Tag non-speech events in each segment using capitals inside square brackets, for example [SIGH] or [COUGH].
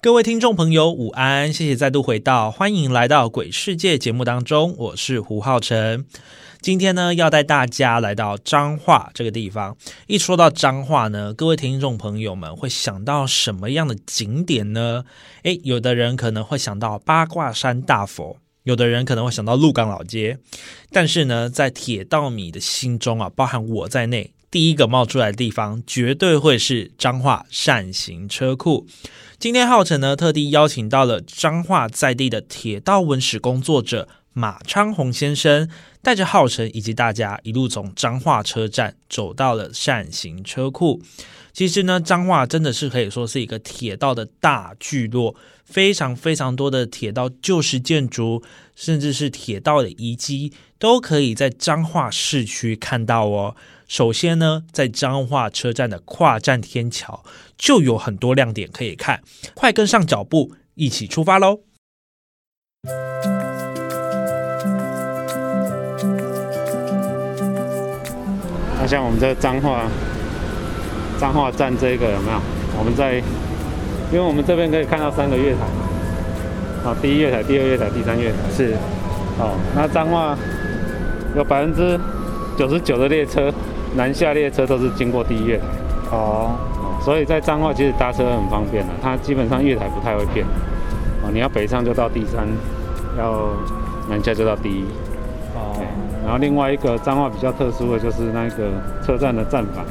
各位听众朋友，午安！谢谢再度回到，欢迎来到鬼世界节目当中，我是胡浩辰。今天呢，要带大家来到彰化这个地方。一说到彰化呢，各位听众朋友们会想到什么样的景点呢？诶，有的人可能会想到八卦山大佛，有的人可能会想到鹿港老街。但是呢，在铁道迷的心中啊，包含我在内，第一个冒出来的地方，绝对会是彰化善行车库。今天浩辰呢，特地邀请到了彰化在地的铁道文史工作者马昌宏先生。带着浩辰以及大家一路从彰化车站走到了善行车库。其实呢，彰化真的是可以说是一个铁道的大聚落，非常非常多的铁道旧式建筑，甚至是铁道的遗迹，都可以在彰化市区看到哦。首先呢，在彰化车站的跨站天桥就有很多亮点可以看，快跟上脚步，一起出发喽！那像我们这彰化彰化站这个有没有？我们在，因为我们这边可以看到三个月台，啊，第一月台、第二月台、第三月台是，哦，那彰化有百分之九十九的列车南下列车都是经过第一月台，哦，所以在彰化其实搭车很方便的，它基本上月台不太会变，哦，你要北上就到第三，要南下就到第一。哦然后另外一个彰化比较特殊的就是那个车站的站板，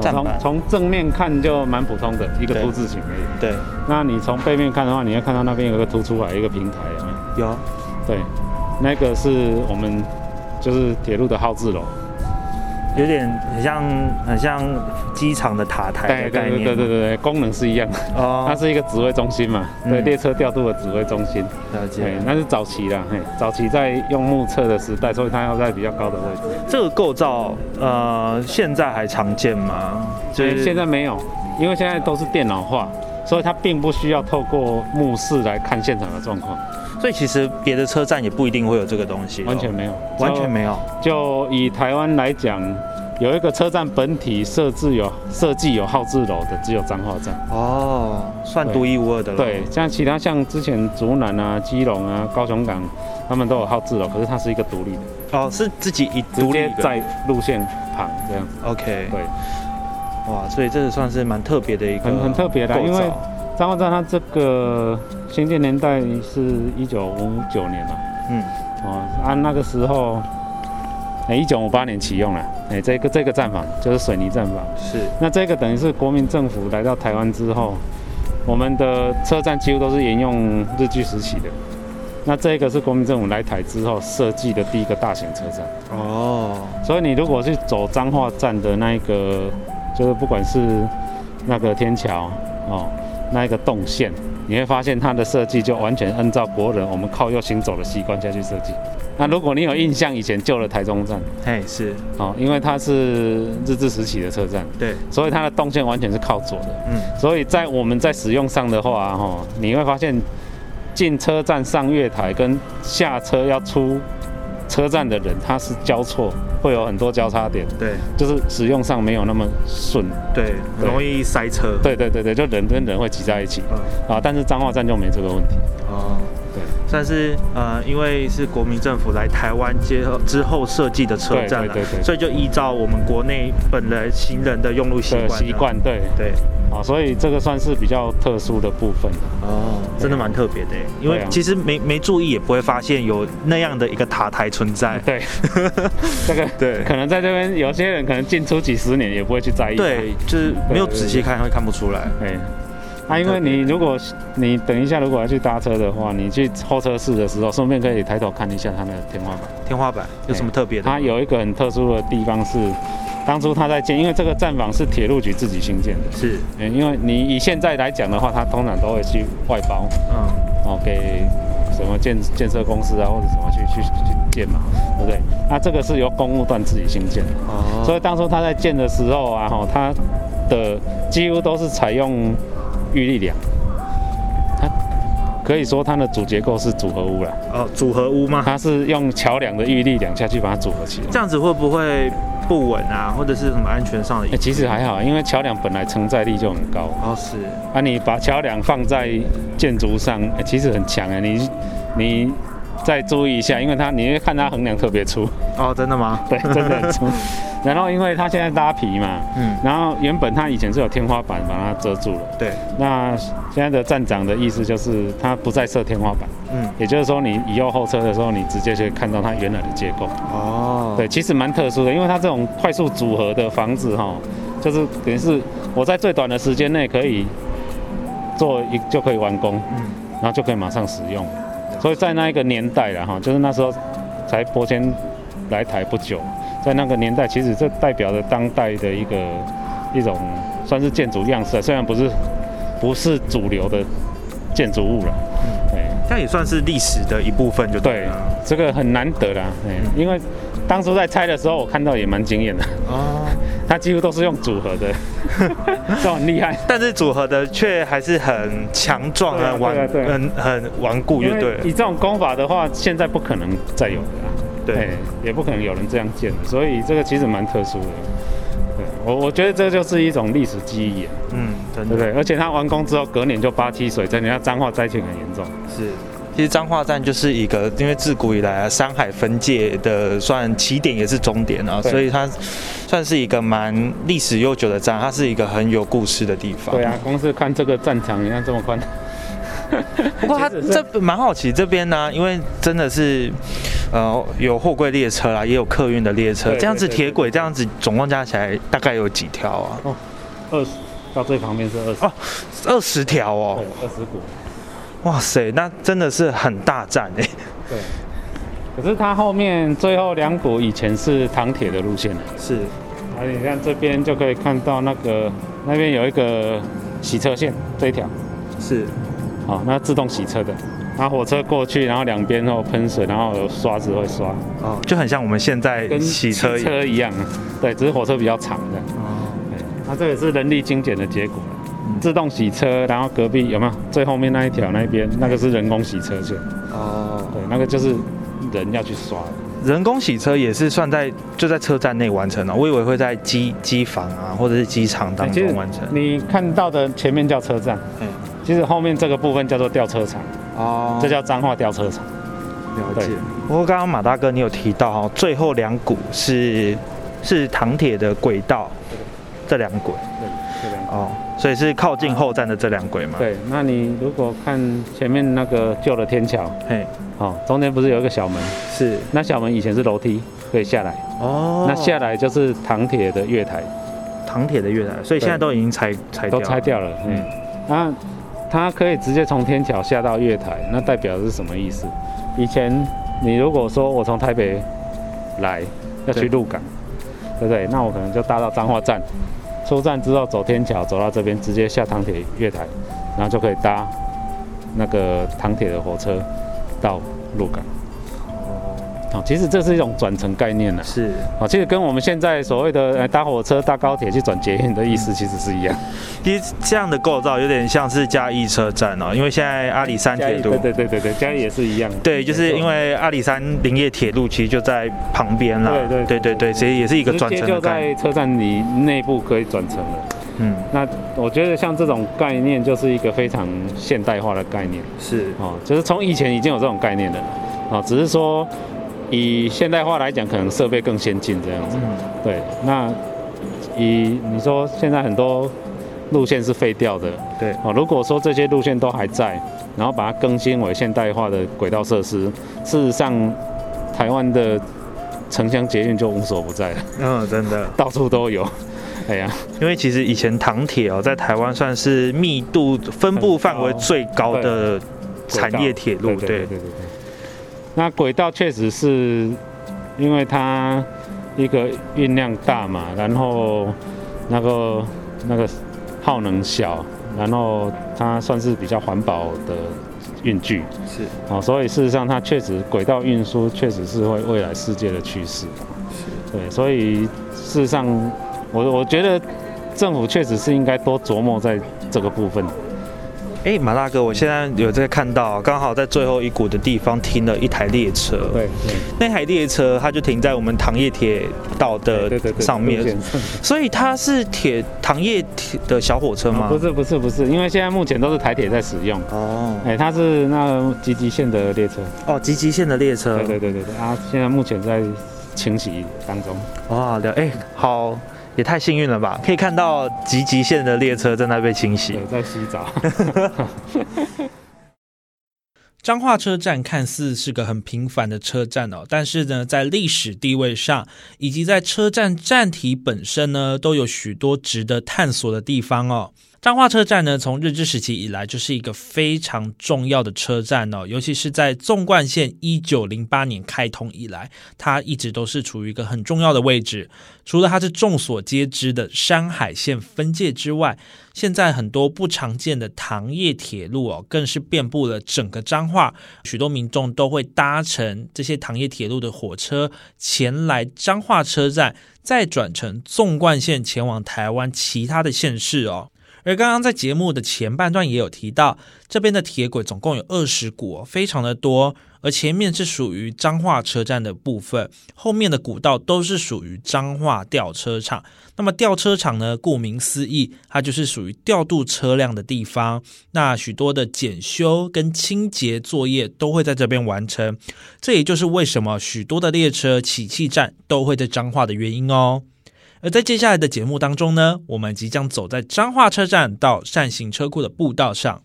从从正面看就蛮普通的一个凸字形而已。对。那你从背面看的话，你要看到那边有个凸出来一个平台，有有。对，那个是我们就是铁路的号字楼。有点很像，很像机场的塔台的概念。对对对对功能是一样的。哦。它是一个指挥中心嘛？对，列车调度的指挥中心。了解。那是早期的，嘿，早期在用目测的时代，所以它要在比较高的位置。这个构造，呃，现在还常见吗？所以现在没有，因为现在都是电脑化，所以它并不需要透过目视来看现场的状况。所以其实别的车站也不一定会有这个东西，完全没有，完全没有。就以台湾来讲，有一个车站本体设置有设计有号字楼的，只有彰化站。哦，算独一无二的了。对，像其他像之前竹南啊、基隆啊、高雄港，他们都有号字楼，可是它是一个独立的。哦，是自己一独立在路线旁这样子。OK。对。哇，所以这个算是蛮特别的一个，很很特别的，因为。彰化站它这个兴建年代是一九五九年嘛，嗯，哦，按那个时候，哎，一九五八年启用了，哎，这个这个站房就是水泥站房，是，那这个等于是国民政府来到台湾之后，我们的车站几乎都是沿用日据时期的，那这个是国民政府来台之后设计的第一个大型车站，哦，所以你如果是走彰化站的那一个，就是不管是那个天桥，哦。那一个动线，你会发现它的设计就完全按照国人我们靠右行走的习惯下去设计。那如果你有印象，以前旧的台中站，嘿是，哦，因为它是日治时期的车站，对，所以它的动线完全是靠左的，嗯，所以在我们在使用上的话，哈，你会发现进车站上月台跟下车要出。车站的人他是交错，会有很多交叉点，对，就是使用上没有那么顺，对，容易塞车，对对对对，就人跟人会挤在一起，嗯。啊，但是彰化站就没这个问题，哦，对，算是呃，因为是国民政府来台湾接之后设计的车站了，对对，所以就依照我们国内本来行人的用路习惯，习惯，对。对。啊，所以这个算是比较特殊的部分。哦，真的蛮特别的，因为其实没没注意也不会发现有那样的一个塔台存在。对，这个对，可能在这边有些人可能进出几十年也不会去在意。对，就是没有仔细看会看不出来。哎，啊，因为你如果你等一下如果要去搭车的话，你去候车室的时候，顺便可以抬头看一下它的天花板。天花板有什么特别的？它有一个很特殊的地方是。当初它在建，因为这个站房是铁路局自己新建的，是，因为你以现在来讲的话，它通常都会去外包，嗯，哦，给什么建建设公司啊，或者什么去去去建嘛，对不对？那这个是由公务段自己新建的，哦所以当初他在建的时候啊，哈，他的几乎都是采用预力梁，它可以说它的主结构是组合屋了，哦，组合屋吗？它是用桥梁的预力梁下去把它组合起来。这样子会不会不稳啊，或者是什么安全上的？其实还好，因为桥梁本来承载力就很高，哦是，啊，你把桥梁放在建筑上，哎其实很强哎，你你再注意一下，因为它你会看它横梁特别粗，哦真的吗？[LAUGHS] 对，真的很粗。[LAUGHS] 然后因为它现在拉皮嘛，嗯，然后原本它以前是有天花板把它遮住了，对，那现在的站长的意思就是它不再设天花板，嗯，也就是说你以后后车的时候，你直接就看到它原来的结构。哦，对，其实蛮特殊的，因为它这种快速组合的房子哈，就是等于是我在最短的时间内可以做一就可以完工，嗯，然后就可以马上使用。所以在那一个年代了哈，就是那时候才伯谦来台不久，在那个年代，其实这代表着当代的一个一种算是建筑样式啊，虽然不是不是主流的建筑物了，对。这样也算是历史的一部分，就对这个很难得啦，哎，因为当初在拆的时候，我看到也蛮惊艳的，哦，[LAUGHS] 它几乎都是用组合的，[LAUGHS] 这很厉害。但是组合的却还是很强壮、啊很顽很很顽固，就因对了。以这种功法的话，现在不可能再有了啦，对哎，也不可能有人这样建的，所以这个其实蛮特殊的。对我，我觉得这就是一种历史记忆啊，嗯，真的对不对？而且他完工之后，隔年就八七水灾，人家彰化灾情很严重。是。其实彰化站就是一个，因为自古以来啊，山海分界的算起点也是终点啊，所以它算是一个蛮历史悠久的站，它是一个很有故事的地方。对啊，光是看这个战场，你看这么宽，不过它 [LAUGHS] 这蛮好奇这边呢、因为真的是，呃，有货柜列车啦，也有客运的列车，对这样子铁轨这样子总共加起来大概有几条啊？二十到最旁边是二十、哦二十条哦对，，二十股。哇塞，那真的是很大站哎。对，可是它后面最后两股以前是唐铁的路线的，是，啊，你看这边就可以看到那个那边有一个洗车线这一条，是，好、那自动洗车的，那火车过去，然后两边后喷水，然后有刷子会刷，哦，就很像我们现在跟洗车一样。车一样，对，只是火车比较长的，哦，对，那这也是人力精简的结果。了。自动洗车，然后隔壁有没有最后面那一条那一边那个是人工洗车线，哦，对，那个就是人要去刷的。人工洗车也是算在就在车站内完成了，我以为会在机机房啊或者是机场当中完成。你看到的前面叫车站，嗯其实后面这个部分叫做吊车场，哦这叫彰化吊车场。了解。不过刚刚马大哥你有提到哈，最后两股是是唐铁的轨道，这两轨对，这两个。哦，所以是靠近后站的这两轨嘛？，对，那你如果看前面那个旧的天桥，嘿，哦，中间不是有一个小门？是那小门以前是楼梯，可以下来。哦那下来就是唐铁的月台，唐铁的月台，所以现在都已经拆拆掉都拆掉了。嗯，那它可以直接从天桥下到月台，那代表的是什么意思？以前你如果说我从台北来要去对鹿港，对不对？那我可能就搭到彰化站，出站之后走天桥走到这边，直接下唐铁月台，然后就可以搭那个唐铁的火车到鹿港。哦，其实这是一种转乘概念呢、是。哦，其实跟我们现在所谓的呃搭火车、搭高铁去转捷运的意思其实是一样。其实这样的构造有点像是嘉义车站哦，因为现在阿里山铁路对对对对对，嘉义也是一样。对，就是因为为阿里山林业铁路其实就在旁边啦。对对对对对，其实也是一个转乘的概念。在车站里内部可以转乘了。嗯，那我觉得像这种概念就是一个非常现代化的概念是哦，就是从以前已经有这种概念的了哦，只是说以现代化来讲，可能设备更先进这样子。嗯对，那以你说现在很多路线是废掉的，对哦，如果说这些路线都还在，然后把它更新为现代化的轨道设施，事实上台湾的城乡捷运就无所不在了，嗯，真的，[LAUGHS] 到处都有。[LAUGHS] 哎呀，因为其实以前唐铁哦，在台湾算是密度分布范围最高的产业铁路，对对对对。那轨道确实是因为它一个运量大嘛，然后那个那个耗能小，然后它算是比较环保的运具，是哦，所以事实上它确实轨道运输确实是会未来世界的趋势。对，所以事实上，我我觉得政府确实是应该多琢磨在这个部分。哎，马大哥，我现在有在看到，刚好在最后一股的地方停了一台列车。对对，那台列车它就停在我们糖业铁道的上面所以它是铁糖业铁的小火车吗？不是不是不是，因为现在目前都是台铁在使用。哦哎，它是那个集集线的列车。哦，集集线的列车。对对对对对啊，现在目前在清洗当中。哇，了哎，好，也太幸运了吧！可以看到集集线的列车正在被清洗对，。在洗澡。[LAUGHS] 彰化车站看似是个很平凡的车站哦，但是呢，在历史地位上，以及在车站站体本身呢，都有许多值得探索的地方哦。彰化车站呢，从日治时期以来就是一个非常重要的车站哦，尤其是在纵贯线一九零八年开通以来，它一直都是处于一个很重要的位置。除了它是众所皆知的山海线分界之外，现在很多不常见的糖业铁路哦，更是遍布了整个彰化，许多民众都会搭乘这些糖业铁路的火车前来彰化车站，再转乘纵贯线前往台湾其他的县市哦。而刚刚在节目的前半段也有提到，这边的铁轨总共有二十股、非常的多。而前面是属于彰化车站的部分，后面的古道都是属于彰化吊车场。那么吊车场呢，顾名思义，它就是属于调度车辆的地方。那许多的检修跟清洁作业都会在这边完成，这也就是为什么许多的列车起讫站都会在彰化的原因哦。而在接下来的节目当中呢，我们即将走在彰化车站到善行车库的步道上。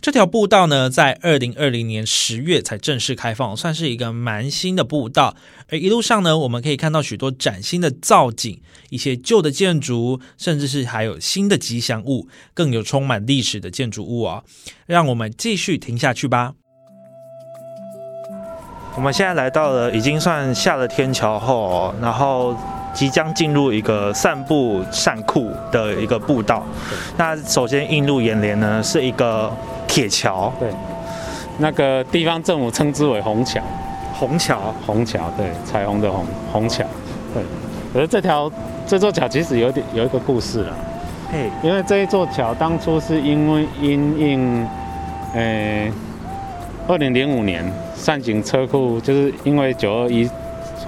这条步道呢，在二零二零年十月才正式开放，算是一个蛮新的步道。而一路上呢，我们可以看到许多崭新的造景，一些旧的建筑，甚至是还有新的吉祥物，更有充满历史的建筑物哦。让我们继续听下去吧。我们现在来到了已经算下了天桥后、然后即将进入一个散步散库的一个步道。那首先映入眼帘呢是一个铁桥，对，那个地方政府称之为红桥，红桥。红桥，对，彩虹的红，红桥，对。可是这条这座桥其实有点有一个故事了，嘿，因为这一座桥当初是因为因应，呃，二零零五年善景车库就是因为九二一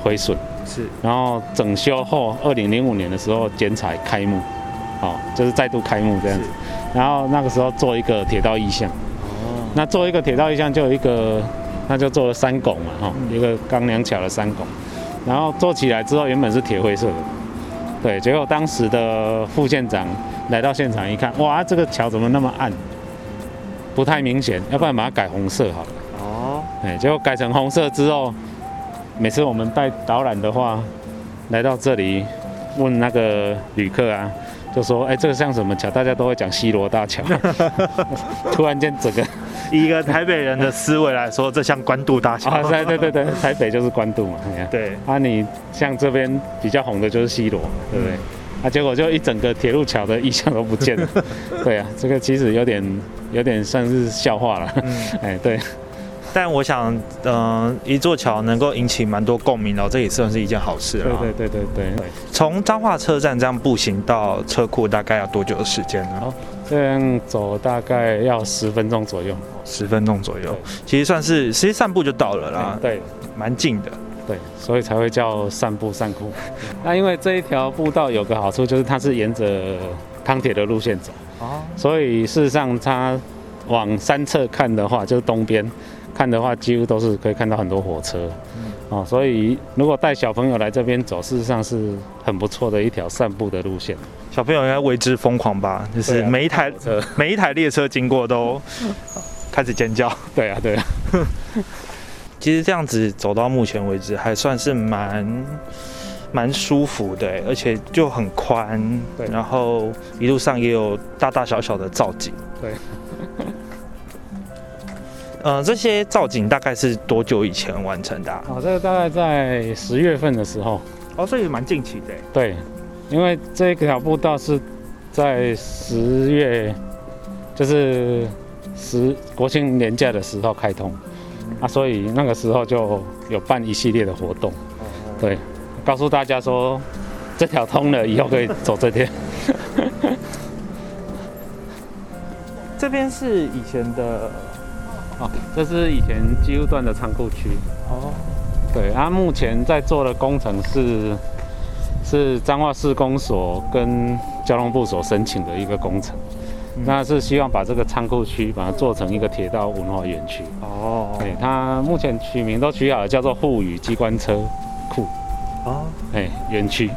毁损，是。然后整修后，二零零五年的时候剪彩开幕，哦，就是再度开幕这样子。然后那个时候做一个铁道意向，哦，那做一个铁道意向就有一个，那就做了三拱嘛，哈、一个钢梁桥的三拱。然后做起来之后，原本是铁灰色的，对，结果当时的副县长来到现场一看，哇，这个桥怎么那么暗，不太明显，要不然把它改红色好了。哦，哎，结果改成红色之后，每次我们带导览的话，来到这里问那个旅客啊，就说：“哎，这个像什么桥？”大家都会讲西罗大桥。[LAUGHS] 突然间，整个以一个台北人的思维来说，这像关渡大桥。啊，对对对对，台北就是关渡嘛，对，啊，你像这边比较红的就是西罗，对不对？啊，结果就一整个铁路桥的意象都不见了。[LAUGHS] 对啊，这个其实有点有点算是笑话了。嗯，哎，对，但我想，嗯、一座桥能够引起蛮多共鸣的，这也算是一件好事了。对对对对对对。从彰化车站这样步行到车库，大概要多久的时间呢？好这样走大概要十分钟左右。十分钟左右，其实算是其实散步就到了啦啊，，对蛮近的。对，所以才会叫散步散库。那因为这一条步道有个好处，就是它是沿着康铁的路线走，哦，所以事实上它往山侧看的话，就是东边看的话，几乎都是可以看到很多火车。哦，所以如果带小朋友来这边走，事实上是很不错的一条散步的路线。小朋友应该为之疯狂吧？就是每一台、[LAUGHS] 每一台列车经过都开始尖叫。对啊，对啊，[LAUGHS] 其实这样子走到目前为止，还算是蛮蛮舒服的，而且就很宽，对然后一路上也有大大小小的造景。对。呃，这些造景大概是多久以前完成的、啊？哦，这个大概在十月份的时候，哦，所以蛮近期的。对，因为这条步道是在十月就是十国庆年假的时候开通，啊，所以那个时候就有办一系列的活动，对，告诉大家说这条通了，以后可以走这条。[LAUGHS] 这边是以前的哦，这是以前机务段的仓库区。哦，对，它目前在做的工程是是彰化市公所跟交通部所申请的一个工程，那是希望把这个仓库区把它做成一个铁道文化园区。哦，对，它目前取名都取好了，叫做沪语机关车库。哦，哎，园区。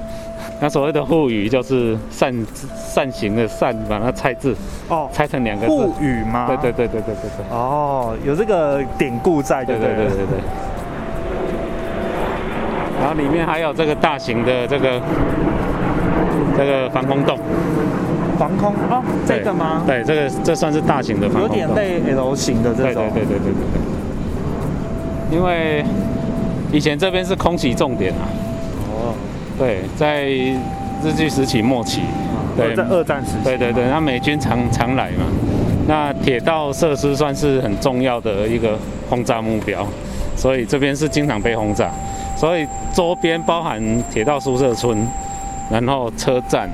那所谓的沪语就是扇扇形的扇，把它拆字，哦，拆成两个字。沪语吗？对对对对对对对。哦，有这个典故在，对对对对对。然后里面还有这个大型的这个这个防空洞。防空哦，这个吗？对，这个这算是大型的防空洞。有点类 L 型的这种。对对对对对对。因为以前这边是空袭重点啊。对，在日据时期末期，对，在二战时期，对对对，那美军常常来嘛，那铁道设施算是很重要的一个轰炸目标，所以这边是经常被轰炸，所以周边包含铁道宿舍村，然后车站，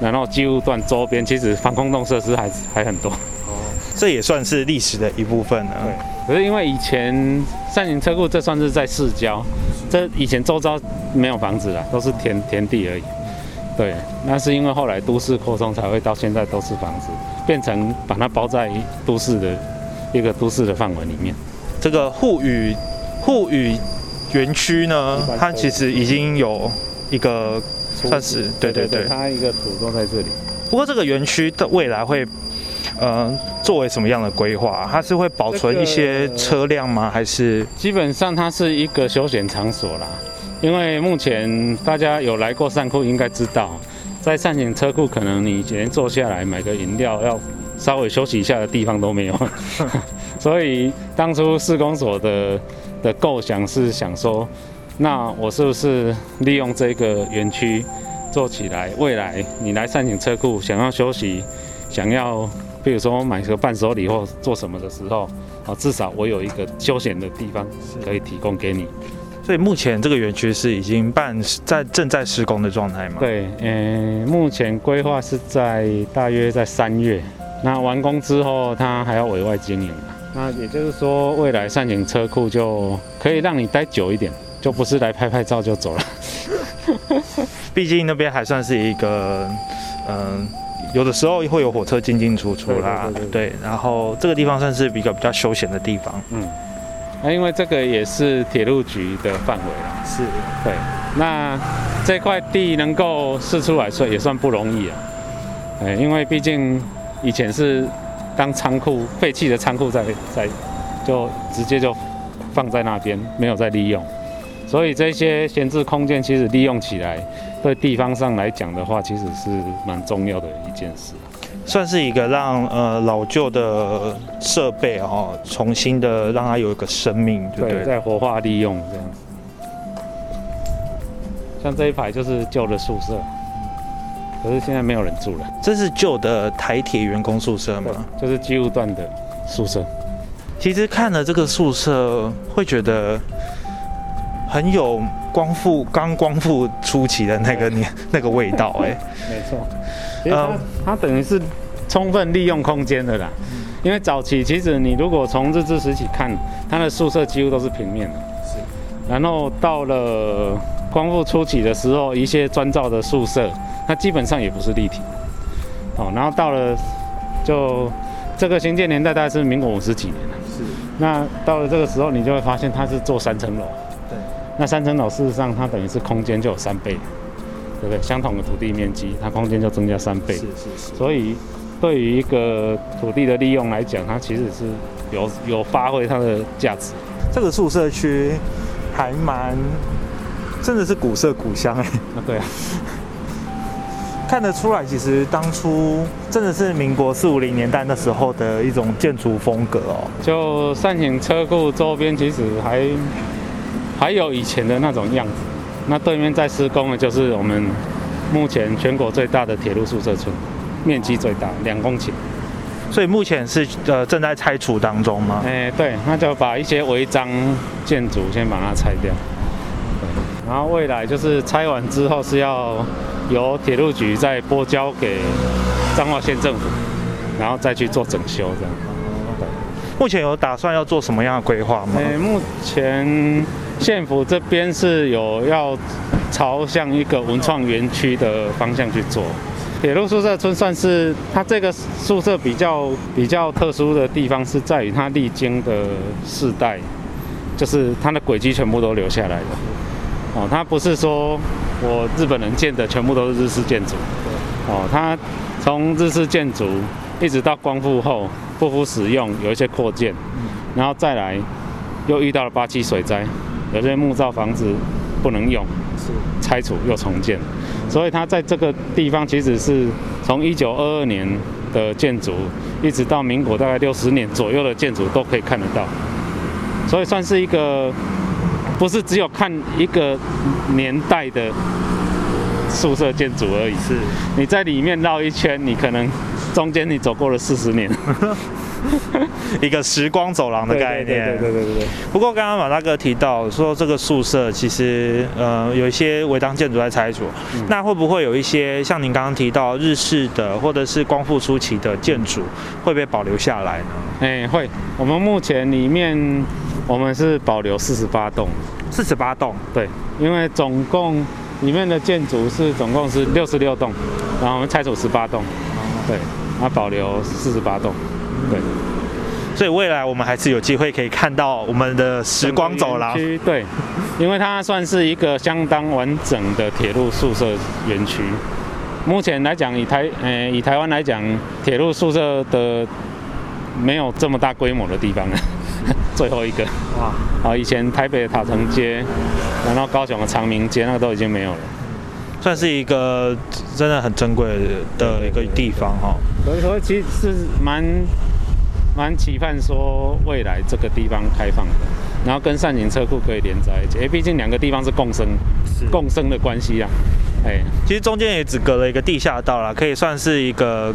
然后机务段周边，其实防空洞设施还还很多。哦，这也算是历史的一部分了。对，可是因为以前三菱车库这算是在市郊。这以前周遭没有房子啦，都是田田地而已。对，那是因为后来都市扩充，才会到现在都是房子，变成把它包在都市的一个都市的范围里面。这个沪语沪语园区呢，它其实已经有一个算是对对对，它一个土都在这里。不过这个园区的未来会。呃，作为什么样的规划？它是会保存一些车辆吗？还是基本上它是一个休闲场所啦？因为目前大家有来过善库，应该知道，在善行车库，可能你连坐下来买个饮料，要稍微休息一下的地方都没有。[LAUGHS] 所以当初施工所的的构想是想说，那我是不是利用这个园区做起来？未来你来善行车库，想要休息，想要。比如说买个伴手礼或做什么的时候，啊，至少我有一个休闲的地方可以提供给你。所以目前这个园区是已经办在正在施工的状态吗？对，嗯，目前规划是在大约在三月，那完工之后它还要委外经营那也就是说，未来善景车库就可以让你待久一点，就不是来拍拍照就走了。[LAUGHS] 毕竟那边还算是一个，嗯。有的时候会有火车进进出出啦，对，然后这个地方算是比较比较休闲的地方，嗯，那因为这个也是铁路局的范围啦，是，对，那这块地能够试出来算也算不容易啊，哎，因为毕竟以前是当仓库废弃的仓库在在，就直接就放在那边，没有再利用。所以这些闲置空间其实利用起来，对地方上来讲的话，其实是蛮重要的一件事，算是一个让呃老旧的设备哦，重新的让它有一个生命，对，在活化利用这样。像这一排就是旧的宿舍，可是现在没有人住了。这是旧的台铁员工宿舍吗？就是机务段的宿舍。其实看了这个宿舍，会觉得。很有光复刚光复初期的那个年 [LAUGHS] 那个味道哎，没错，呃，它等于是充分利用空间的啦，因为早期其实你如果从日治时期看，它的宿舍几乎都是平面的，是，然后到了光复初期的时候，一些砖造的宿舍，它基本上也不是立体，哦，然后到了就这个新建年代大概是民国五十几年了，是，那到了这个时候，你就会发现它是做三层楼。那三层楼事实上，它等于是空间就有三倍，对不对？相同的土地面积，它空间就增加三倍。是是是。所以，对于一个土地的利用来讲，它其实是有有发挥它的价值。这个宿舍区还蛮，真的是古色古香哎。啊，对啊。[LAUGHS] 看得出来，其实当初真的是民国四五零年代那时候的一种建筑风格哦。就善景车库周边，其实还。还有以前的那种样子，那对面在施工的就是我们目前全国最大的铁路宿舍村，面积最大，两公顷。所以目前是呃正在拆除当中吗？哎，对，那就把一些违章建筑先把它拆掉。对，然后未来就是拆完之后是要由铁路局再拨交给彰化县政府，然后再去做整修这样。目前有打算要做什么样的规划吗？哎，目前县府这边是有要朝向一个文创园区的方向去做。铁路宿舍村算是它这个宿舍比较比较特殊的地方，是在于它历经的世代，就是它的轨迹全部都留下来了。哦，它不是说我日本人建的全部都是日式建筑。哦，它从日式建筑一直到光复后不敷使用，有一些扩建，然后再来又遇到了八七水灾，有些木造房子不能用，是拆除又重建。所以它在这个地方其实是从一九二二年的建筑，一直到民国大概六十年左右的建筑都可以看得到，所以算是一个不是只有看一个年代的宿舍建筑而已。是你在里面绕一圈，你可能中间你走过了四十年。[LAUGHS] [LAUGHS] 一个时光走廊的概念，对对对对对。不过刚刚马大哥提到说，这个宿舍其实呃有一些违章建筑在拆除，那会不会有一些像您刚刚提到日式的或者是光复初期的建筑会被保留下来呢？哎，会。我们目前里面我们是保留四十八栋，四十八栋，对，因为总共里面的建筑是总共是六十六栋，然后我们拆除十八栋，对，那保留四十八栋。对，所以未来我们还是有机会可以看到我们的时光走廊。对，因为它算是一个相当完整的铁路宿舍园区。目前来讲，以台呃以台湾来讲，铁路宿舍的没有这么大规模的地方了。[LAUGHS] 最后一个哇，啊，以前台北的塔城街，然后高雄的长明街，那个都已经没有了。算是一个真的很珍贵的一个地方哈。所以说，其实是蛮。蛮期盼说未来这个地方开放的，然后跟善行车库可以连在一起，哎，毕竟两个地方是共生，共生的关系啊。哎，其实中间也只隔了一个地下道啦，可以算是一个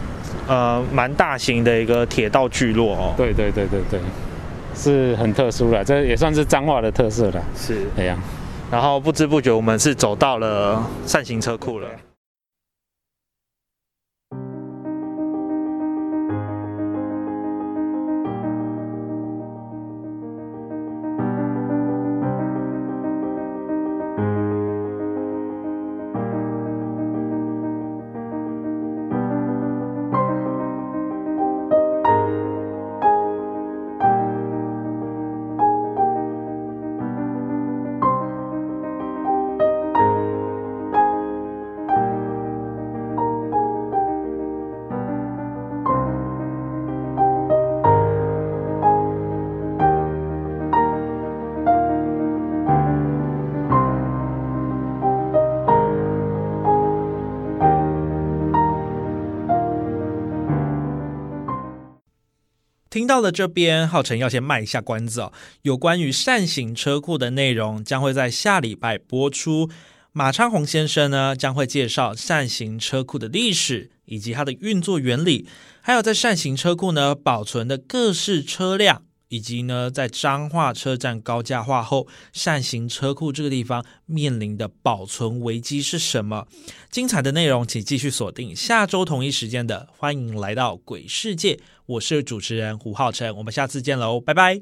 呃蛮大型的一个铁道聚落哦。对对对对对，是很特殊了，这也算是彰化的特色了。是，哎呀，然后不知不觉我们是走到了善行车库了。到了这边，浩辰要先卖一下关子哦。有关于扇形车库的内容将会在下礼拜播出。马昌宏先生呢将会介绍扇形车库的历史以及它的运作原理，还有在扇形车库呢保存的各式车辆。以及呢，在彰化车站高架化后，扇形车库这个地方面临的保存危机是什么？精彩的内容，请继续锁定下周同一时间的《欢迎来到鬼世界》，我是主持人胡浩辰，我们下次见喽，拜拜。